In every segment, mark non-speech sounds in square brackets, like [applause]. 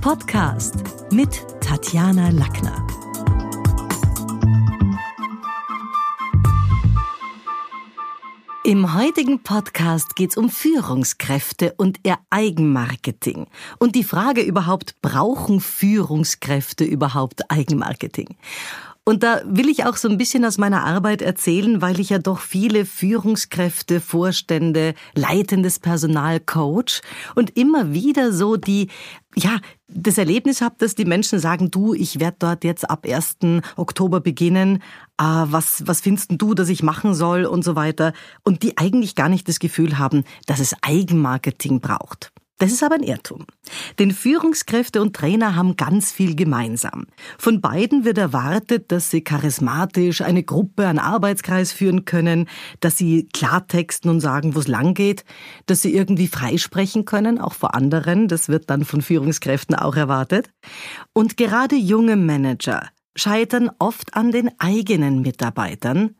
Podcast mit Tatjana Lackner. Im heutigen Podcast geht es um Führungskräfte und ihr Eigenmarketing. Und die Frage überhaupt, brauchen Führungskräfte überhaupt Eigenmarketing? Und da will ich auch so ein bisschen aus meiner Arbeit erzählen, weil ich ja doch viele Führungskräfte, Vorstände, leitendes Personal coach und immer wieder so die, ja, das Erlebnis habe, dass die Menschen sagen, du, ich werde dort jetzt ab 1. Oktober beginnen, äh, was, was findest du, dass ich machen soll und so weiter. Und die eigentlich gar nicht das Gefühl haben, dass es Eigenmarketing braucht. Das ist aber ein Irrtum. Denn Führungskräfte und Trainer haben ganz viel gemeinsam. Von beiden wird erwartet, dass sie charismatisch eine Gruppe, einen Arbeitskreis führen können, dass sie Klartexten und sagen, wo es lang geht, dass sie irgendwie freisprechen können, auch vor anderen. Das wird dann von Führungskräften auch erwartet. Und gerade junge Manager scheitern oft an den eigenen Mitarbeitern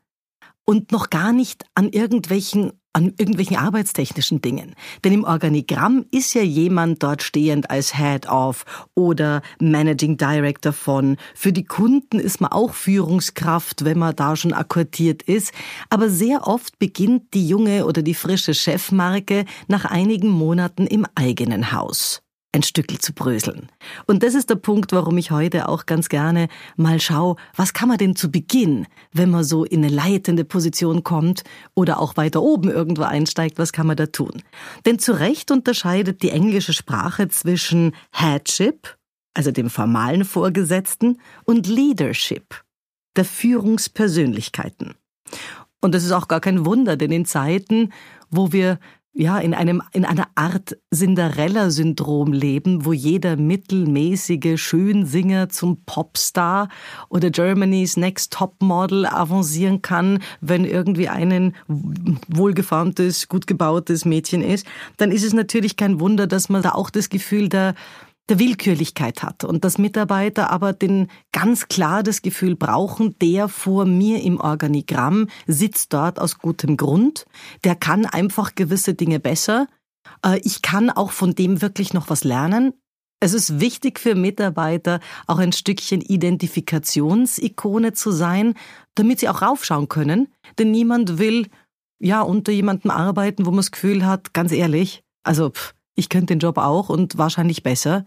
und noch gar nicht an irgendwelchen an irgendwelchen arbeitstechnischen Dingen. Denn im Organigramm ist ja jemand dort stehend als Head of oder Managing Director von. Für die Kunden ist man auch Führungskraft, wenn man da schon akkordiert ist. Aber sehr oft beginnt die junge oder die frische Chefmarke nach einigen Monaten im eigenen Haus ein Stückel zu bröseln. Und das ist der Punkt, warum ich heute auch ganz gerne mal schaue, was kann man denn zu Beginn, wenn man so in eine leitende Position kommt oder auch weiter oben irgendwo einsteigt, was kann man da tun? Denn zu Recht unterscheidet die englische Sprache zwischen Headship, also dem formalen Vorgesetzten, und Leadership, der Führungspersönlichkeiten. Und das ist auch gar kein Wunder, denn in Zeiten, wo wir ja, in einem, in einer Art Cinderella-Syndrom leben, wo jeder mittelmäßige Schönsinger zum Popstar oder Germany's Next Topmodel avancieren kann, wenn irgendwie ein wohlgeformtes, gut gebautes Mädchen ist, dann ist es natürlich kein Wunder, dass man da auch das Gefühl der, der Willkürlichkeit hat und dass Mitarbeiter aber den ganz klar das Gefühl brauchen, der vor mir im Organigramm sitzt dort aus gutem Grund, der kann einfach gewisse Dinge besser, äh, ich kann auch von dem wirklich noch was lernen. Es ist wichtig für Mitarbeiter, auch ein Stückchen Identifikationsikone zu sein, damit sie auch raufschauen können, denn niemand will ja unter jemandem arbeiten, wo man das Gefühl hat, ganz ehrlich, also pff, ich könnte den Job auch und wahrscheinlich besser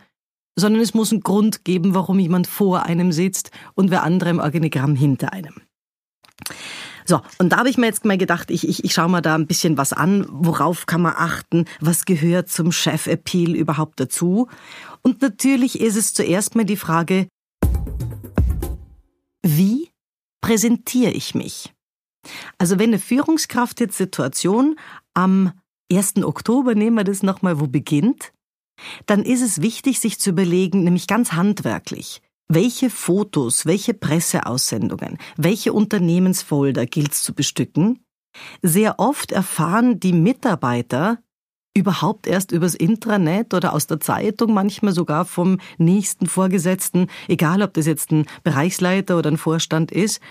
sondern es muss einen Grund geben, warum jemand vor einem sitzt und wer andere im Organigramm hinter einem. So, und da habe ich mir jetzt mal gedacht, ich, ich, ich schaue mal da ein bisschen was an, worauf kann man achten, was gehört zum Chef-Appeal überhaupt dazu. Und natürlich ist es zuerst mal die Frage, wie präsentiere ich mich? Also wenn eine Führungskraft jetzt Situation am 1. Oktober, nehmen wir das nochmal, wo beginnt, dann ist es wichtig, sich zu überlegen, nämlich ganz handwerklich, welche Fotos, welche Presseaussendungen, welche Unternehmensfolder gilt es zu bestücken? Sehr oft erfahren die Mitarbeiter überhaupt erst übers Intranet oder aus der Zeitung, manchmal sogar vom nächsten Vorgesetzten, egal ob das jetzt ein Bereichsleiter oder ein Vorstand ist,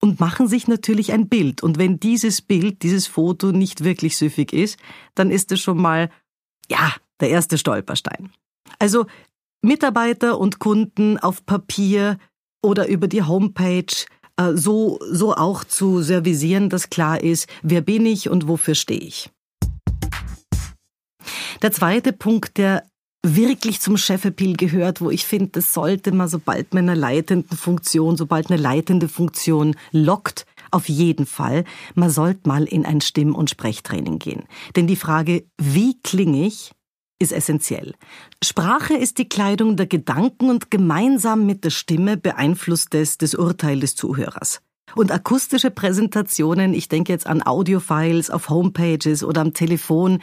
und machen sich natürlich ein Bild. Und wenn dieses Bild, dieses Foto nicht wirklich süffig ist, dann ist es schon mal, ja, der erste Stolperstein. Also Mitarbeiter und Kunden auf Papier oder über die Homepage äh, so, so auch zu servisieren, dass klar ist, wer bin ich und wofür stehe ich. Der zweite Punkt, der wirklich zum Chefappeal gehört, wo ich finde, das sollte man, sobald man eine leitende Funktion, sobald eine leitende Funktion lockt, auf jeden Fall, man sollte mal in ein Stimm- und Sprechtraining gehen. Denn die Frage, wie klinge ich, ist essentiell. Sprache ist die Kleidung der Gedanken und gemeinsam mit der Stimme beeinflusst es das Urteil des Zuhörers. Und akustische Präsentationen, ich denke jetzt an Audiofiles auf Homepages oder am Telefon.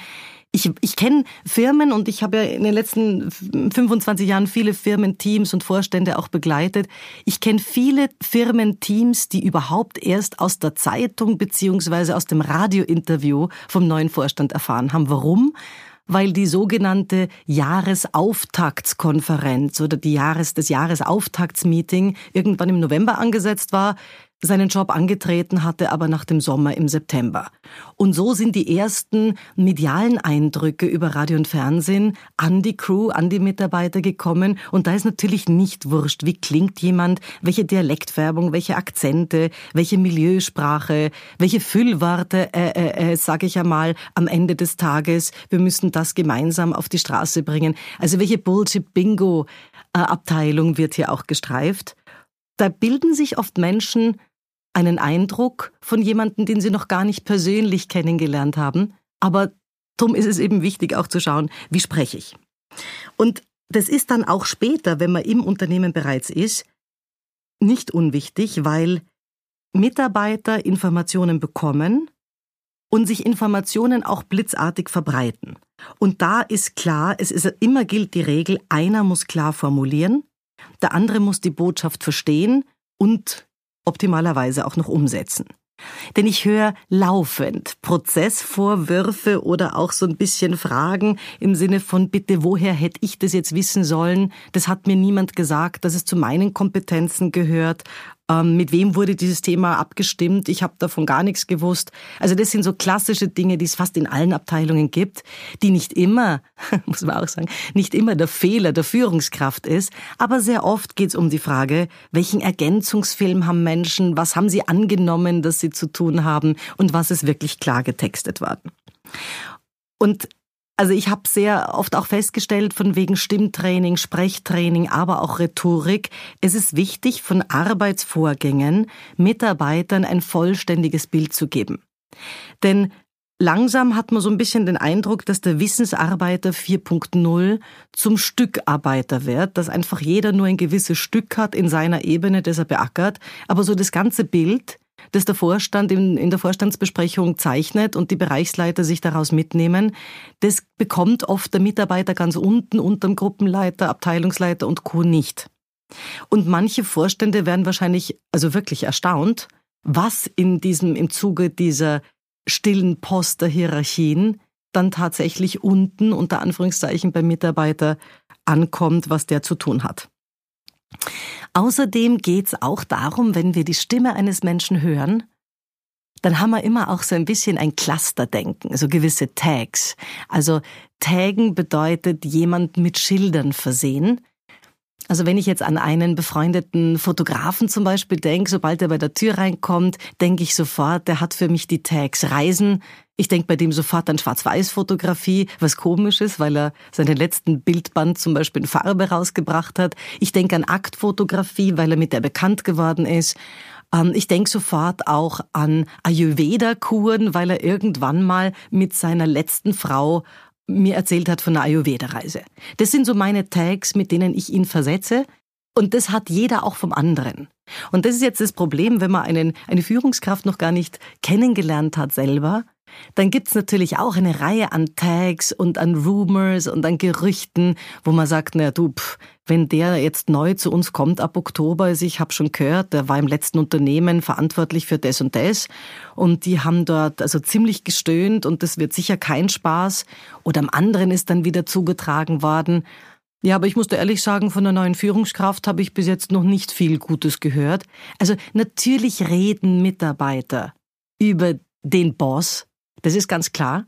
Ich, ich kenne Firmen und ich habe ja in den letzten 25 Jahren viele Firmenteams und Vorstände auch begleitet. Ich kenne viele Firmenteams, die überhaupt erst aus der Zeitung beziehungsweise aus dem Radiointerview vom neuen Vorstand erfahren haben. Warum? weil die sogenannte Jahresauftaktskonferenz oder die Jahres, das Jahresauftaktsmeeting irgendwann im November angesetzt war. Seinen Job angetreten hatte, aber nach dem Sommer im September. Und so sind die ersten medialen Eindrücke über Radio und Fernsehen an die Crew, an die Mitarbeiter gekommen. Und da ist natürlich nicht wurscht, wie klingt jemand, welche Dialektfärbung, welche Akzente, welche Milieusprache, welche Füllworte, äh, äh, äh, sage ich einmal, am Ende des Tages. Wir müssen das gemeinsam auf die Straße bringen. Also welche Bullshit-Bingo-Abteilung wird hier auch gestreift. Da bilden sich oft Menschen einen Eindruck von jemandem, den sie noch gar nicht persönlich kennengelernt haben. Aber darum ist es eben wichtig auch zu schauen, wie spreche ich. Und das ist dann auch später, wenn man im Unternehmen bereits ist, nicht unwichtig, weil Mitarbeiter Informationen bekommen und sich Informationen auch blitzartig verbreiten. Und da ist klar, es ist immer gilt die Regel, einer muss klar formulieren, der andere muss die Botschaft verstehen und optimalerweise auch noch umsetzen. Denn ich höre laufend Prozessvorwürfe oder auch so ein bisschen Fragen im Sinne von, bitte, woher hätte ich das jetzt wissen sollen? Das hat mir niemand gesagt, dass es zu meinen Kompetenzen gehört. Ähm, mit wem wurde dieses Thema abgestimmt? Ich habe davon gar nichts gewusst. Also das sind so klassische Dinge, die es fast in allen Abteilungen gibt, die nicht immer, [laughs] muss man auch sagen, nicht immer der Fehler der Führungskraft ist, aber sehr oft geht es um die Frage, welchen Ergänzungsfilm haben Menschen, was haben sie angenommen, dass sie zu tun haben und was ist wirklich klar getextet worden. Und also ich habe sehr oft auch festgestellt, von wegen Stimmtraining, Sprechtraining, aber auch Rhetorik, es ist wichtig, von Arbeitsvorgängen Mitarbeitern ein vollständiges Bild zu geben. Denn langsam hat man so ein bisschen den Eindruck, dass der Wissensarbeiter 4.0 zum Stückarbeiter wird, dass einfach jeder nur ein gewisses Stück hat in seiner Ebene, das er beackert, aber so das ganze Bild das der Vorstand in, in der Vorstandsbesprechung zeichnet und die Bereichsleiter sich daraus mitnehmen, das bekommt oft der Mitarbeiter ganz unten unterm Gruppenleiter, Abteilungsleiter und Co. nicht. Und manche Vorstände werden wahrscheinlich also wirklich erstaunt, was in diesem, im Zuge dieser stillen Post der Hierarchien dann tatsächlich unten unter Anführungszeichen beim Mitarbeiter ankommt, was der zu tun hat. Außerdem geht es auch darum, wenn wir die Stimme eines Menschen hören, dann haben wir immer auch so ein bisschen ein Clusterdenken, also gewisse Tags. Also Taggen bedeutet jemand mit Schildern versehen. Also wenn ich jetzt an einen befreundeten Fotografen zum Beispiel denke, sobald er bei der Tür reinkommt, denke ich sofort, der hat für mich die Tags Reisen. Ich denke bei dem sofort an Schwarz-Weiß-Fotografie, was komisch ist, weil er seinen letzten Bildband zum Beispiel in Farbe rausgebracht hat. Ich denke an Aktfotografie, weil er mit der bekannt geworden ist. Ähm, ich denke sofort auch an Ayurveda-Kuren, weil er irgendwann mal mit seiner letzten Frau mir erzählt hat von einer Ayurveda-Reise. Das sind so meine Tags, mit denen ich ihn versetze. Und das hat jeder auch vom anderen. Und das ist jetzt das Problem, wenn man einen, eine Führungskraft noch gar nicht kennengelernt hat selber, dann gibt's natürlich auch eine Reihe an Tags und an Rumors und an Gerüchten, wo man sagt, na du, pff, wenn der jetzt neu zu uns kommt ab Oktober, also ich habe schon gehört, der war im letzten Unternehmen verantwortlich für das und das und die haben dort also ziemlich gestöhnt und das wird sicher kein Spaß. Oder am anderen ist dann wieder zugetragen worden, ja, aber ich musste ehrlich sagen, von der neuen Führungskraft habe ich bis jetzt noch nicht viel Gutes gehört. Also natürlich reden Mitarbeiter über den Boss, das ist ganz klar.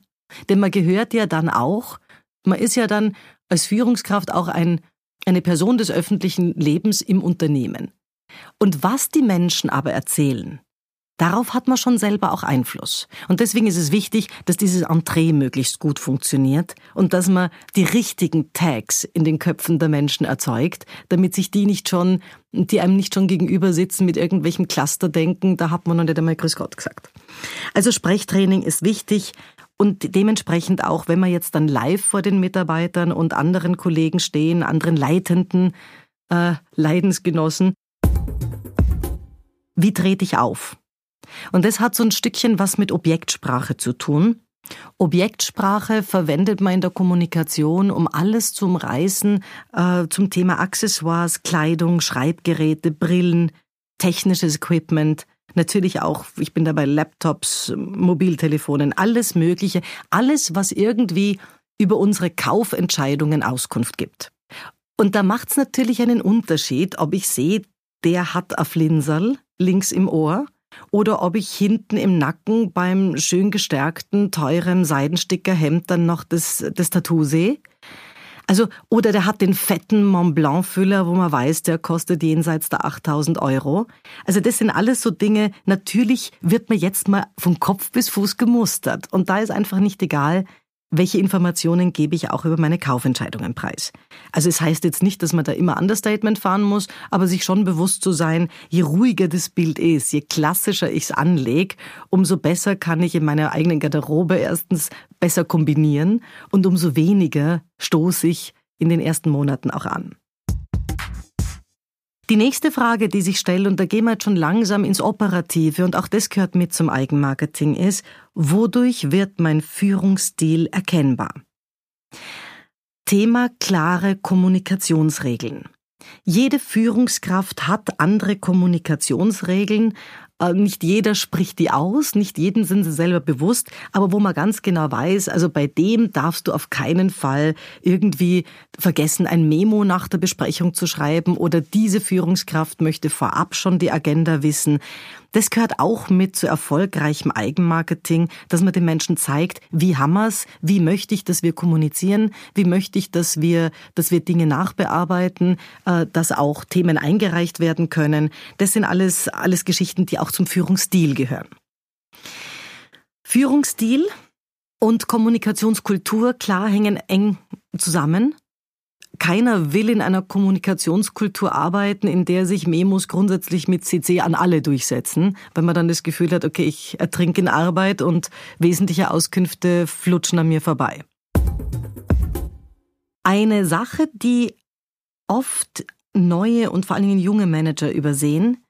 Denn man gehört ja dann auch, man ist ja dann als Führungskraft auch ein, eine Person des öffentlichen Lebens im Unternehmen. Und was die Menschen aber erzählen, Darauf hat man schon selber auch Einfluss. Und deswegen ist es wichtig, dass dieses Entree möglichst gut funktioniert und dass man die richtigen Tags in den Köpfen der Menschen erzeugt, damit sich die nicht schon, die einem nicht schon gegenüber sitzen mit irgendwelchen Clusterdenken, da hat man noch nicht einmal Grüß Gott gesagt. Also Sprechtraining ist wichtig. Und dementsprechend auch, wenn wir jetzt dann live vor den Mitarbeitern und anderen Kollegen stehen, anderen Leitenden, äh, Leidensgenossen, wie trete ich auf? Und das hat so ein Stückchen was mit Objektsprache zu tun. Objektsprache verwendet man in der Kommunikation, um alles zu umreißen äh, zum Thema Accessoires, Kleidung, Schreibgeräte, Brillen, technisches Equipment, natürlich auch, ich bin dabei Laptops, Mobiltelefonen, alles Mögliche, alles, was irgendwie über unsere Kaufentscheidungen Auskunft gibt. Und da macht es natürlich einen Unterschied, ob ich sehe, der hat ein Flinserl links im Ohr oder ob ich hinten im Nacken beim schön gestärkten, teuren Seidenstickerhemd dann noch das, das Tattoo sehe. Also, oder der hat den fetten Mont Blanc Füller, wo man weiß, der kostet jenseits der 8000 Euro. Also, das sind alles so Dinge. Natürlich wird man jetzt mal von Kopf bis Fuß gemustert. Und da ist einfach nicht egal, welche Informationen gebe ich auch über meine Kaufentscheidungen preis? Also es heißt jetzt nicht, dass man da immer Understatement fahren muss, aber sich schon bewusst zu sein, je ruhiger das Bild ist, je klassischer ich es anlege, umso besser kann ich in meiner eigenen Garderobe erstens besser kombinieren und umso weniger stoße ich in den ersten Monaten auch an. Die nächste Frage, die sich stellt, und da gehen wir jetzt schon langsam ins Operative, und auch das gehört mit zum Eigenmarketing, ist, wodurch wird mein Führungsstil erkennbar? Thema klare Kommunikationsregeln. Jede Führungskraft hat andere Kommunikationsregeln, nicht jeder spricht die aus, nicht jedem sind sie selber bewusst, aber wo man ganz genau weiß, also bei dem darfst du auf keinen Fall irgendwie vergessen, ein Memo nach der Besprechung zu schreiben oder diese Führungskraft möchte vorab schon die Agenda wissen. Das gehört auch mit zu erfolgreichem Eigenmarketing, dass man den Menschen zeigt, wie wir's, wie möchte ich, dass wir kommunizieren, wie möchte ich, dass wir, dass wir Dinge nachbearbeiten, äh, dass auch Themen eingereicht werden können. Das sind alles, alles Geschichten, die auch zum Führungsstil gehören. Führungsstil und Kommunikationskultur, klar, hängen eng zusammen. Keiner will in einer Kommunikationskultur arbeiten, in der sich Memos grundsätzlich mit CC an alle durchsetzen, weil man dann das Gefühl hat, okay, ich ertrinke in Arbeit und wesentliche Auskünfte flutschen an mir vorbei. Eine Sache, die oft neue und vor allen Dingen junge Manager übersehen,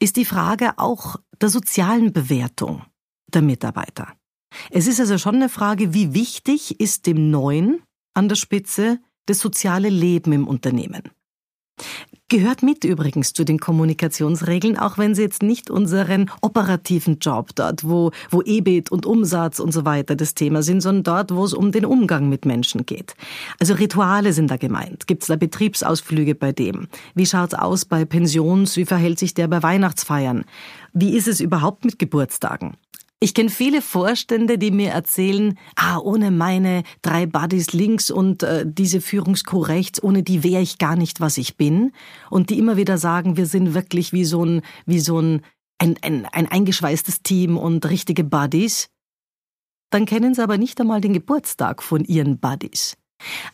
ist die Frage auch der sozialen Bewertung der Mitarbeiter. Es ist also schon eine Frage, wie wichtig ist dem Neuen an der Spitze das soziale Leben im Unternehmen. Gehört mit übrigens zu den Kommunikationsregeln, auch wenn sie jetzt nicht unseren operativen Job dort, wo, wo EBIT und Umsatz und so weiter das Thema sind, sondern dort, wo es um den Umgang mit Menschen geht. Also Rituale sind da gemeint. Gibt es da Betriebsausflüge bei dem? Wie schaut's aus bei Pensions? Wie verhält sich der bei Weihnachtsfeiern? Wie ist es überhaupt mit Geburtstagen? Ich kenne viele Vorstände, die mir erzählen, ah, ohne meine drei Buddies links und äh, diese Führungscrew rechts, ohne die wäre ich gar nicht, was ich bin. Und die immer wieder sagen, wir sind wirklich wie so ein, wie so ein, ein, ein, ein eingeschweißtes Team und richtige Buddies. Dann kennen sie aber nicht einmal den Geburtstag von ihren Buddies.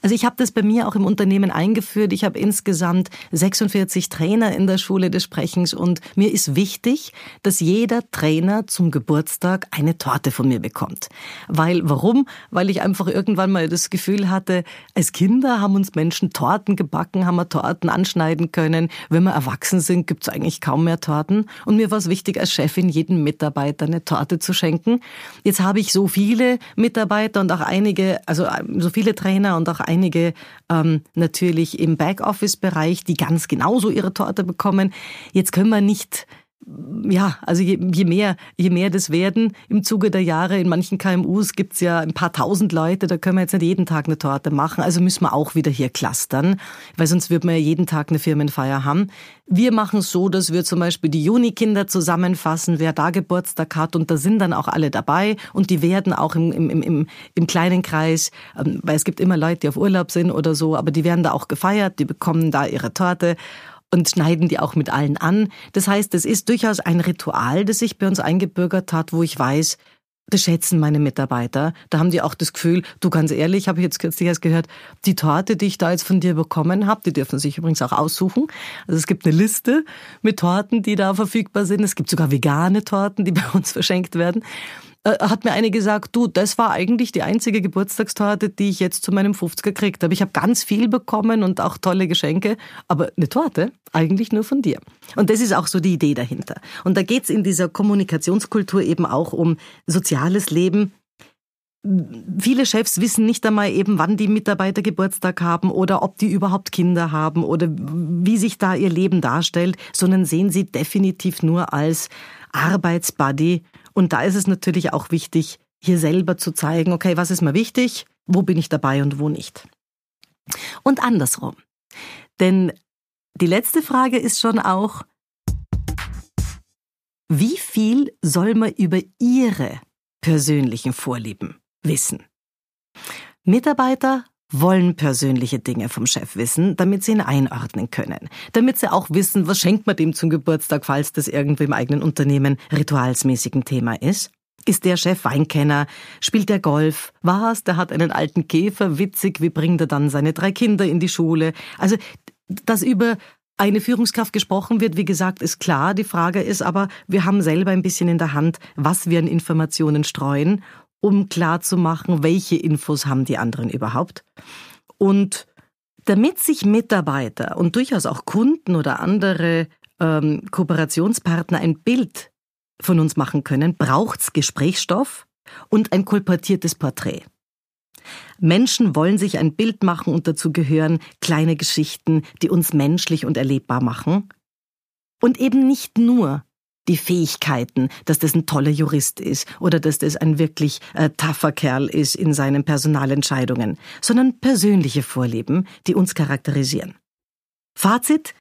Also ich habe das bei mir auch im Unternehmen eingeführt. Ich habe insgesamt 46 Trainer in der Schule des Sprechens und mir ist wichtig, dass jeder Trainer zum Geburtstag eine Torte von mir bekommt. Weil, warum? Weil ich einfach irgendwann mal das Gefühl hatte, als Kinder haben uns Menschen Torten gebacken, haben wir Torten anschneiden können. Wenn wir erwachsen sind, gibt's eigentlich kaum mehr Torten. Und mir war es wichtig, als Chefin jedem Mitarbeiter eine Torte zu schenken. Jetzt habe ich so viele Mitarbeiter und auch einige, also so viele Trainer und auch einige ähm, natürlich im Backoffice-Bereich, die ganz genauso ihre Torte bekommen. Jetzt können wir nicht ja, also je, je, mehr, je mehr das werden im Zuge der Jahre, in manchen KMUs gibt's ja ein paar tausend Leute, da können wir jetzt nicht jeden Tag eine Torte machen, also müssen wir auch wieder hier clustern, weil sonst wird man ja jeden Tag eine Firmenfeier haben. Wir machen es so, dass wir zum Beispiel die Junikinder zusammenfassen, wer da Geburtstag hat und da sind dann auch alle dabei und die werden auch im, im, im, im kleinen Kreis, ähm, weil es gibt immer Leute, die auf Urlaub sind oder so, aber die werden da auch gefeiert, die bekommen da ihre Torte und schneiden die auch mit allen an. Das heißt, es ist durchaus ein Ritual, das sich bei uns eingebürgert hat, wo ich weiß, das schätzen meine Mitarbeiter. Da haben die auch das Gefühl, du ganz ehrlich, habe ich jetzt kürzlich erst gehört, die Torte, die ich da jetzt von dir bekommen habe, die dürfen sich übrigens auch aussuchen. Also es gibt eine Liste mit Torten, die da verfügbar sind. Es gibt sogar vegane Torten, die [laughs] bei uns verschenkt werden. Äh, hat mir eine gesagt, du, das war eigentlich die einzige Geburtstagstorte, die ich jetzt zu meinem 50er gekriegt habe. Ich habe ganz viel bekommen und auch tolle Geschenke, aber eine Torte eigentlich nur von dir. Und das ist auch so die Idee dahinter. Und da geht's in dieser Kommunikationskultur eben auch um soziales Leben, Viele Chefs wissen nicht einmal eben, wann die Mitarbeiter Geburtstag haben oder ob die überhaupt Kinder haben oder wie sich da ihr Leben darstellt, sondern sehen sie definitiv nur als Arbeitsbuddy und da ist es natürlich auch wichtig, hier selber zu zeigen, okay, was ist mir wichtig, wo bin ich dabei und wo nicht. Und andersrum. Denn die letzte Frage ist schon auch, wie viel soll man über Ihre persönlichen Vorlieben wissen? Mitarbeiter wollen persönliche Dinge vom Chef wissen, damit sie ihn einordnen können. Damit sie auch wissen, was schenkt man dem zum Geburtstag, falls das irgendwie im eigenen Unternehmen ritualsmäßig ein Thema ist. Ist der Chef Weinkenner? Spielt der Golf? Was? Der hat einen alten Käfer? Witzig, wie bringt er dann seine drei Kinder in die Schule? Also, dass über eine Führungskraft gesprochen wird, wie gesagt, ist klar. Die Frage ist aber, wir haben selber ein bisschen in der Hand, was wir an Informationen streuen, um klar zu machen, welche Infos haben die anderen überhaupt. Und damit sich Mitarbeiter und durchaus auch Kunden oder andere ähm, Kooperationspartner ein Bild von uns machen können, braucht's Gesprächsstoff und ein kolportiertes Porträt. Menschen wollen sich ein Bild machen und dazu gehören kleine Geschichten, die uns menschlich und erlebbar machen. Und eben nicht nur die Fähigkeiten, dass das ein toller Jurist ist oder dass das ein wirklich äh, tougher Kerl ist in seinen Personalentscheidungen, sondern persönliche Vorlieben, die uns charakterisieren. Fazit,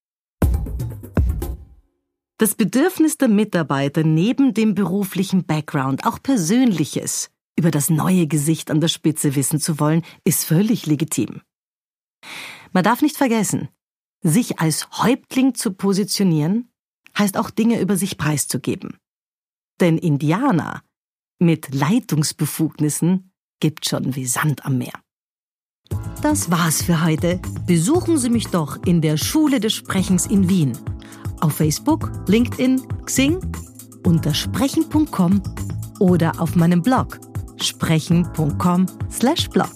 das Bedürfnis der Mitarbeiter neben dem beruflichen Background, auch Persönliches, über das neue Gesicht an der Spitze wissen zu wollen, ist völlig legitim. Man darf nicht vergessen, sich als Häuptling zu positionieren, heißt auch Dinge über sich preiszugeben. Denn Indianer mit Leitungsbefugnissen gibt schon wie Sand am Meer. Das war's für heute. Besuchen Sie mich doch in der Schule des Sprechens in Wien auf Facebook, LinkedIn, Xing, unter sprechen.com oder auf meinem Blog sprechen.com/blog.